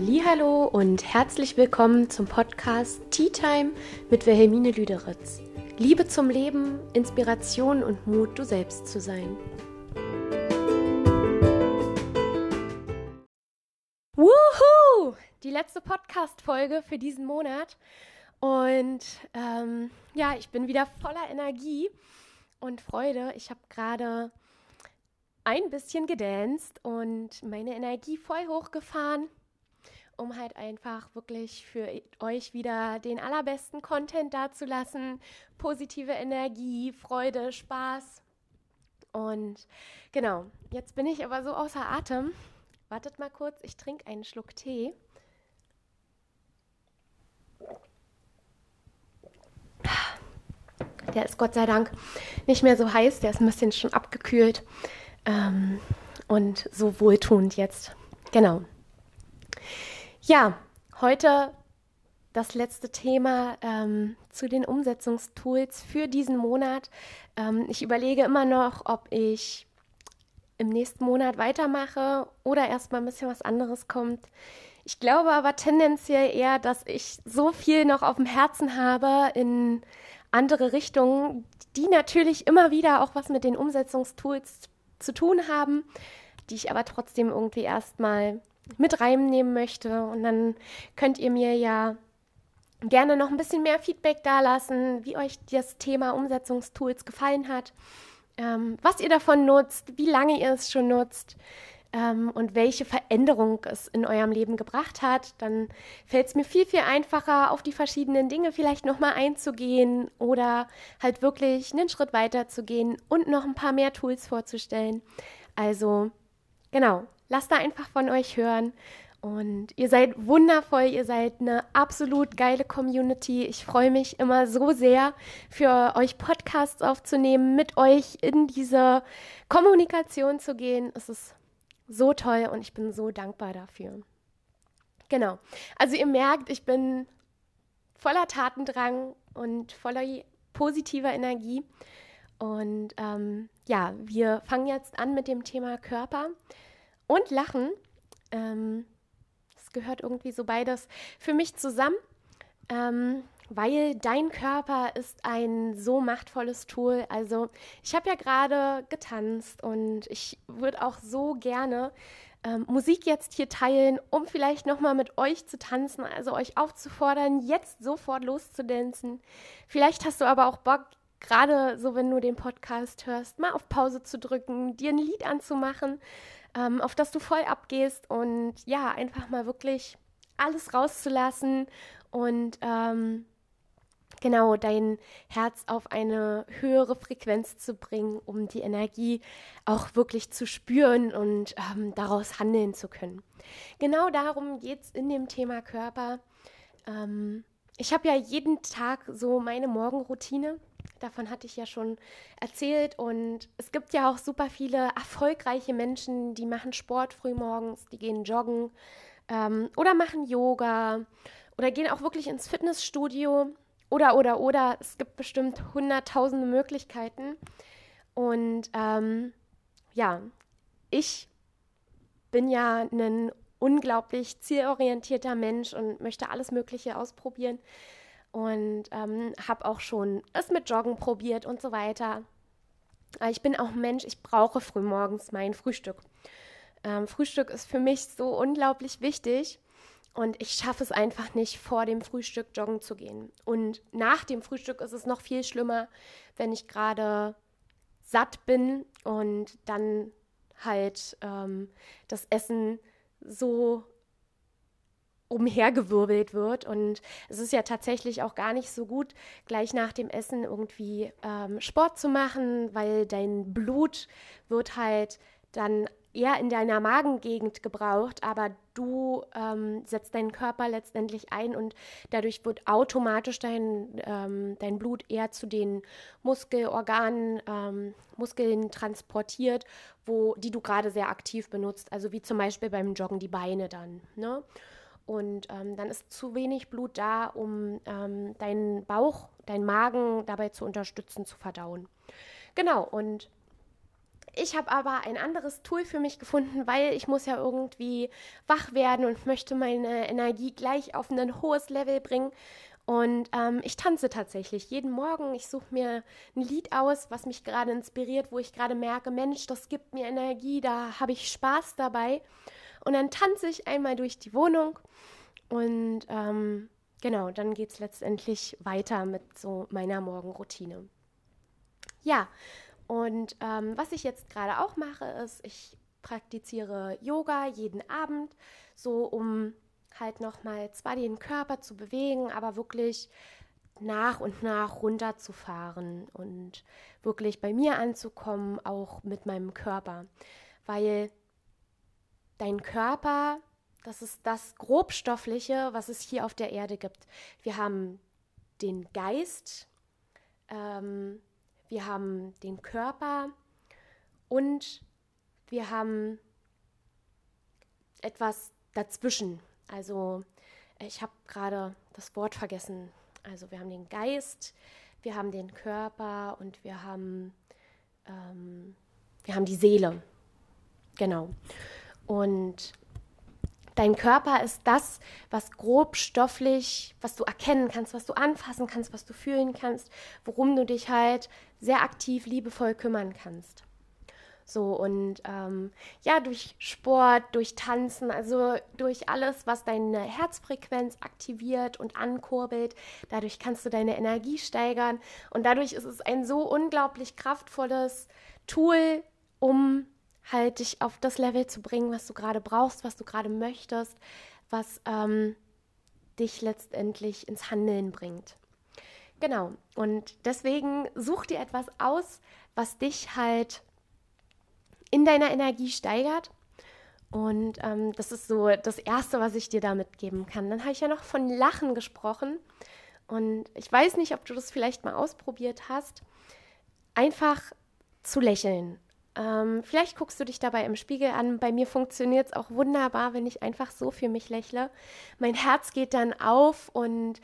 Hallo und herzlich willkommen zum Podcast Tea Time mit Wilhelmine Lüderitz. Liebe zum Leben, Inspiration und Mut, du selbst zu sein. Wuhu! Die letzte Podcast-Folge für diesen Monat. Und ähm, ja, ich bin wieder voller Energie und Freude. Ich habe gerade ein bisschen gedanced und meine Energie voll hochgefahren um halt einfach wirklich für euch wieder den allerbesten Content dazulassen. Positive Energie, Freude, Spaß. Und genau, jetzt bin ich aber so außer Atem. Wartet mal kurz, ich trinke einen Schluck Tee. Der ist Gott sei Dank nicht mehr so heiß, der ist ein bisschen schon abgekühlt ähm, und so wohltuend jetzt. Genau. Ja, heute das letzte Thema ähm, zu den Umsetzungstools für diesen Monat. Ähm, ich überlege immer noch, ob ich im nächsten Monat weitermache oder erstmal ein bisschen was anderes kommt. Ich glaube aber tendenziell eher, dass ich so viel noch auf dem Herzen habe in andere Richtungen, die natürlich immer wieder auch was mit den Umsetzungstools zu tun haben, die ich aber trotzdem irgendwie erstmal mit reinnehmen möchte. Und dann könnt ihr mir ja gerne noch ein bisschen mehr Feedback dalassen, wie euch das Thema Umsetzungstools gefallen hat, ähm, was ihr davon nutzt, wie lange ihr es schon nutzt ähm, und welche Veränderung es in eurem Leben gebracht hat. Dann fällt es mir viel, viel einfacher, auf die verschiedenen Dinge vielleicht nochmal einzugehen oder halt wirklich einen Schritt weiter zu gehen und noch ein paar mehr Tools vorzustellen. Also, genau, lasst da einfach von euch hören. Und ihr seid wundervoll, ihr seid eine absolut geile Community. Ich freue mich immer so sehr, für euch Podcasts aufzunehmen, mit euch in diese Kommunikation zu gehen. Es ist so toll und ich bin so dankbar dafür. Genau. Also ihr merkt, ich bin voller Tatendrang und voller positiver Energie. Und ähm, ja, wir fangen jetzt an mit dem Thema Körper und Lachen. Ähm, gehört irgendwie so beides für mich zusammen, ähm, weil dein Körper ist ein so machtvolles Tool. Also ich habe ja gerade getanzt und ich würde auch so gerne ähm, Musik jetzt hier teilen, um vielleicht nochmal mit euch zu tanzen, also euch aufzufordern, jetzt sofort loszudanzen. Vielleicht hast du aber auch Bock, gerade so, wenn du den Podcast hörst, mal auf Pause zu drücken, dir ein Lied anzumachen ähm, auf das du voll abgehst und ja, einfach mal wirklich alles rauszulassen und ähm, genau dein Herz auf eine höhere Frequenz zu bringen, um die Energie auch wirklich zu spüren und ähm, daraus handeln zu können. Genau darum geht es in dem Thema Körper. Ähm, ich habe ja jeden Tag so meine Morgenroutine. Davon hatte ich ja schon erzählt. Und es gibt ja auch super viele erfolgreiche Menschen, die machen Sport frühmorgens, die gehen joggen ähm, oder machen Yoga oder gehen auch wirklich ins Fitnessstudio oder, oder, oder. Es gibt bestimmt hunderttausende Möglichkeiten. Und ähm, ja, ich bin ja ein unglaublich zielorientierter Mensch und möchte alles Mögliche ausprobieren und ähm, habe auch schon es mit Joggen probiert und so weiter. Aber ich bin auch Mensch, ich brauche frühmorgens mein Frühstück. Ähm, Frühstück ist für mich so unglaublich wichtig und ich schaffe es einfach nicht, vor dem Frühstück joggen zu gehen. Und nach dem Frühstück ist es noch viel schlimmer, wenn ich gerade satt bin und dann halt ähm, das Essen so umhergewirbelt wird. Und es ist ja tatsächlich auch gar nicht so gut, gleich nach dem Essen irgendwie ähm, Sport zu machen, weil dein Blut wird halt dann eher in deiner Magengegend gebraucht, aber du ähm, setzt deinen Körper letztendlich ein und dadurch wird automatisch dein, ähm, dein Blut eher zu den Muskelorganen, ähm, Muskeln transportiert, wo, die du gerade sehr aktiv benutzt, also wie zum Beispiel beim Joggen die Beine dann. Ne? Und ähm, dann ist zu wenig Blut da, um ähm, deinen Bauch, deinen Magen dabei zu unterstützen, zu verdauen. Genau, und ich habe aber ein anderes Tool für mich gefunden, weil ich muss ja irgendwie wach werden und möchte meine Energie gleich auf ein hohes Level bringen. Und ähm, ich tanze tatsächlich jeden Morgen. Ich suche mir ein Lied aus, was mich gerade inspiriert, wo ich gerade merke, Mensch, das gibt mir Energie, da habe ich Spaß dabei. Und dann tanze ich einmal durch die Wohnung und ähm, genau, dann geht es letztendlich weiter mit so meiner Morgenroutine. Ja, und ähm, was ich jetzt gerade auch mache, ist, ich praktiziere Yoga jeden Abend, so um halt nochmal zwar den Körper zu bewegen, aber wirklich nach und nach runterzufahren und wirklich bei mir anzukommen, auch mit meinem Körper. Weil dein Körper, das ist das Grobstoffliche, was es hier auf der Erde gibt. Wir haben den Geist, ähm, wir haben den Körper und wir haben etwas dazwischen. Also ich habe gerade das Wort vergessen. Also wir haben den Geist, wir haben den Körper und wir haben, ähm, wir haben die Seele. Genau. Und dein Körper ist das, was grobstofflich, was du erkennen kannst, was du anfassen kannst, was du fühlen kannst, worum du dich halt sehr aktiv, liebevoll kümmern kannst. So und ähm, ja, durch Sport, durch Tanzen, also durch alles, was deine Herzfrequenz aktiviert und ankurbelt, dadurch kannst du deine Energie steigern und dadurch ist es ein so unglaublich kraftvolles Tool, um halt dich auf das Level zu bringen, was du gerade brauchst, was du gerade möchtest, was ähm, dich letztendlich ins Handeln bringt. Genau. Und deswegen such dir etwas aus, was dich halt in deiner Energie steigert. Und ähm, das ist so das Erste, was ich dir da mitgeben kann. Dann habe ich ja noch von Lachen gesprochen. Und ich weiß nicht, ob du das vielleicht mal ausprobiert hast. Einfach zu lächeln. Ähm, vielleicht guckst du dich dabei im Spiegel an. Bei mir funktioniert es auch wunderbar, wenn ich einfach so für mich lächle. Mein Herz geht dann auf und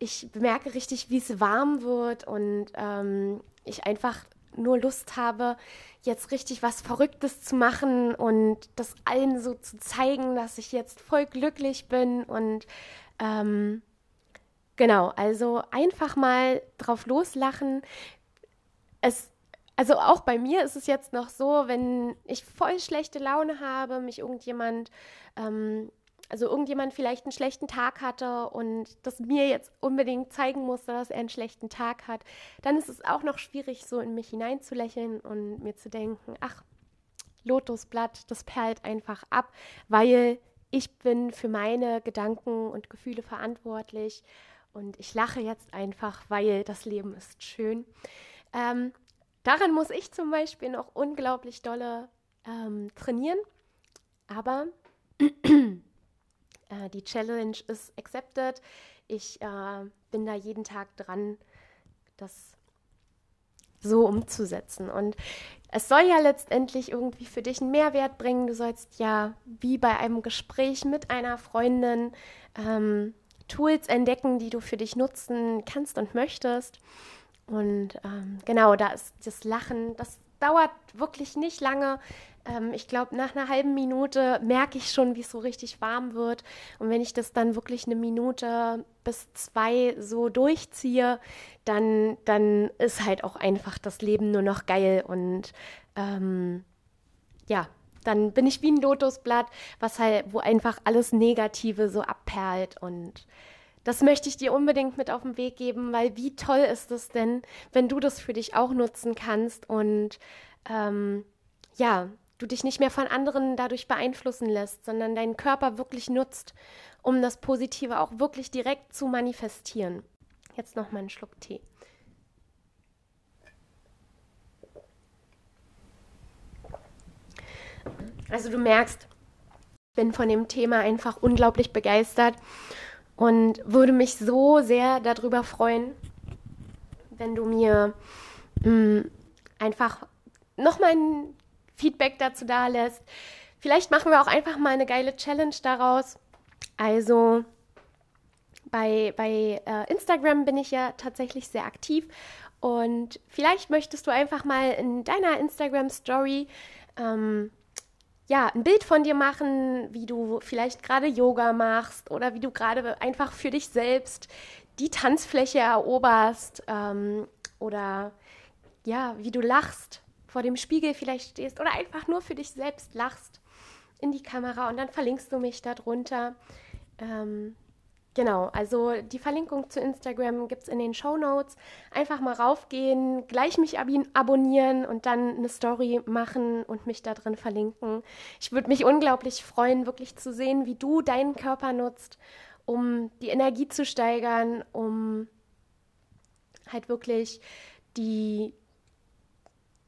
ich bemerke richtig, wie es warm wird und ähm, ich einfach nur Lust habe, jetzt richtig was Verrücktes zu machen und das allen so zu zeigen, dass ich jetzt voll glücklich bin und ähm, genau, also einfach mal drauf loslachen. Es also auch bei mir ist es jetzt noch so, wenn ich voll schlechte Laune habe, mich irgendjemand, ähm, also irgendjemand vielleicht einen schlechten Tag hatte und das mir jetzt unbedingt zeigen musste, dass er einen schlechten Tag hat, dann ist es auch noch schwierig, so in mich hineinzulächeln und mir zu denken, ach, Lotusblatt, das perlt einfach ab, weil ich bin für meine Gedanken und Gefühle verantwortlich und ich lache jetzt einfach, weil das Leben ist schön. Ähm, Daran muss ich zum Beispiel noch unglaublich dolle ähm, trainieren. Aber äh, die Challenge ist accepted. Ich äh, bin da jeden Tag dran, das so umzusetzen. Und es soll ja letztendlich irgendwie für dich einen Mehrwert bringen. Du sollst ja wie bei einem Gespräch mit einer Freundin ähm, Tools entdecken, die du für dich nutzen kannst und möchtest. Und ähm, genau, da ist das Lachen, das dauert wirklich nicht lange. Ähm, ich glaube, nach einer halben Minute merke ich schon, wie es so richtig warm wird. Und wenn ich das dann wirklich eine Minute bis zwei so durchziehe, dann, dann ist halt auch einfach das Leben nur noch geil. Und ähm, ja, dann bin ich wie ein Lotusblatt, was halt, wo einfach alles Negative so abperlt und das möchte ich dir unbedingt mit auf den Weg geben, weil wie toll ist es denn, wenn du das für dich auch nutzen kannst und ähm, ja, du dich nicht mehr von anderen dadurch beeinflussen lässt, sondern deinen Körper wirklich nutzt, um das Positive auch wirklich direkt zu manifestieren. Jetzt noch mal einen Schluck Tee. Also du merkst, ich bin von dem Thema einfach unglaublich begeistert und würde mich so sehr darüber freuen, wenn du mir mh, mm, einfach nochmal ein Feedback dazu da lässt. Vielleicht machen wir auch einfach mal eine geile Challenge daraus. Also bei, bei äh, Instagram bin ich ja tatsächlich sehr aktiv Und vielleicht möchtest du einfach mal in deiner Instagram-Story ähm, ja, ein Bild von dir machen, wie du vielleicht gerade Yoga machst oder wie du gerade einfach für dich selbst die Tanzfläche eroberst ähm, oder ja, wie du lachst, vor dem Spiegel vielleicht stehst oder einfach nur für dich selbst lachst in die Kamera und dann verlinkst du mich darunter. Ähm, Genau, also die Verlinkung zu Instagram gibt es in den Show Notes. Einfach mal raufgehen, gleich mich ab abonnieren und dann eine Story machen und mich da drin verlinken. Ich würde mich unglaublich freuen, wirklich zu sehen, wie du deinen Körper nutzt, um die Energie zu steigern, um halt wirklich die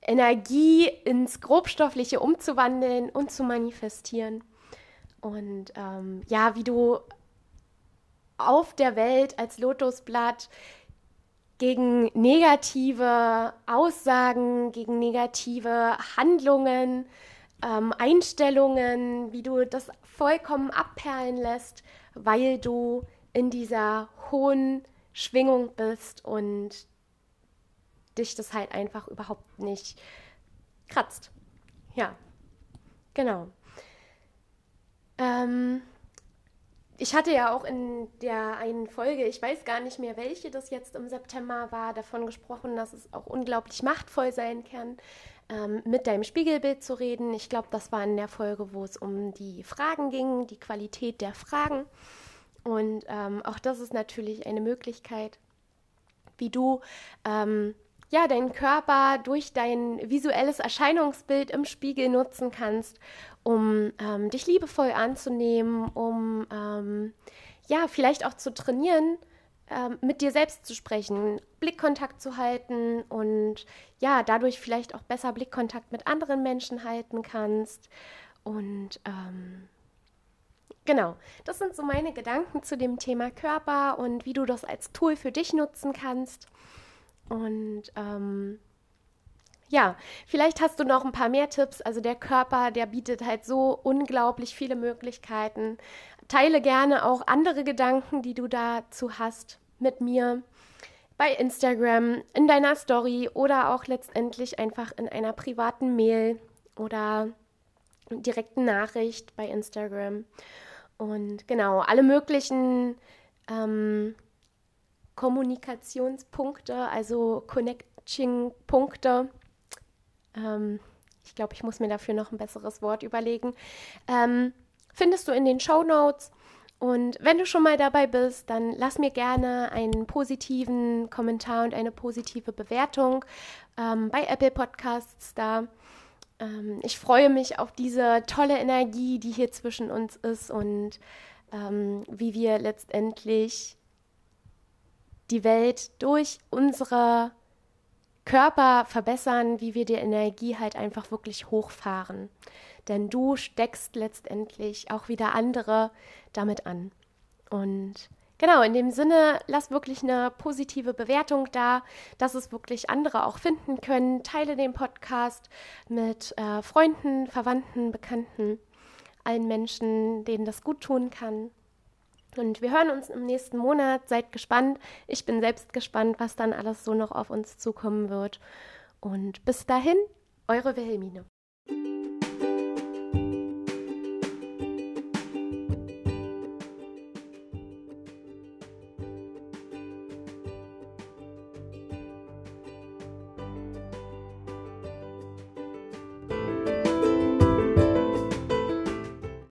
Energie ins Grobstoffliche umzuwandeln und zu manifestieren. Und ähm, ja, wie du auf der Welt als Lotusblatt gegen negative Aussagen, gegen negative Handlungen, ähm, Einstellungen, wie du das vollkommen abperlen lässt, weil du in dieser hohen Schwingung bist und dich das halt einfach überhaupt nicht kratzt. Ja, genau. Ähm, ich hatte ja auch in der einen Folge, ich weiß gar nicht mehr, welche das jetzt im September war, davon gesprochen, dass es auch unglaublich machtvoll sein kann, ähm, mit deinem Spiegelbild zu reden. Ich glaube, das war in der Folge, wo es um die Fragen ging, die Qualität der Fragen. Und ähm, auch das ist natürlich eine Möglichkeit, wie du ähm, ja, deinen Körper durch dein visuelles Erscheinungsbild im Spiegel nutzen kannst, um ähm, dich liebevoll anzunehmen, um ähm, ja, vielleicht auch zu trainieren, ähm, mit dir selbst zu sprechen, Blickkontakt zu halten und ja, dadurch vielleicht auch besser Blickkontakt mit anderen Menschen halten kannst. Und ähm, genau, das sind so meine Gedanken zu dem Thema Körper und wie du das als Tool für dich nutzen kannst. Und ähm, ja, vielleicht hast du noch ein paar mehr Tipps. Also der Körper, der bietet halt so unglaublich viele Möglichkeiten. Teile gerne auch andere Gedanken, die du dazu hast, mit mir bei Instagram, in deiner Story oder auch letztendlich einfach in einer privaten Mail oder direkten Nachricht bei Instagram. Und genau, alle möglichen ähm, Kommunikationspunkte, also Connecting-Punkte. Ähm, ich glaube, ich muss mir dafür noch ein besseres Wort überlegen. Ähm, findest du in den Show Notes. Und wenn du schon mal dabei bist, dann lass mir gerne einen positiven Kommentar und eine positive Bewertung ähm, bei Apple Podcasts da. Ähm, ich freue mich auf diese tolle Energie, die hier zwischen uns ist und ähm, wie wir letztendlich die Welt durch unsere Körper verbessern, wie wir die Energie halt einfach wirklich hochfahren. Denn du steckst letztendlich auch wieder andere damit an. Und genau, in dem Sinne, lass wirklich eine positive Bewertung da, dass es wirklich andere auch finden können. Teile den Podcast mit äh, Freunden, Verwandten, Bekannten, allen Menschen, denen das gut tun kann. Und wir hören uns im nächsten Monat. Seid gespannt. Ich bin selbst gespannt, was dann alles so noch auf uns zukommen wird. Und bis dahin, eure Wilhelmine.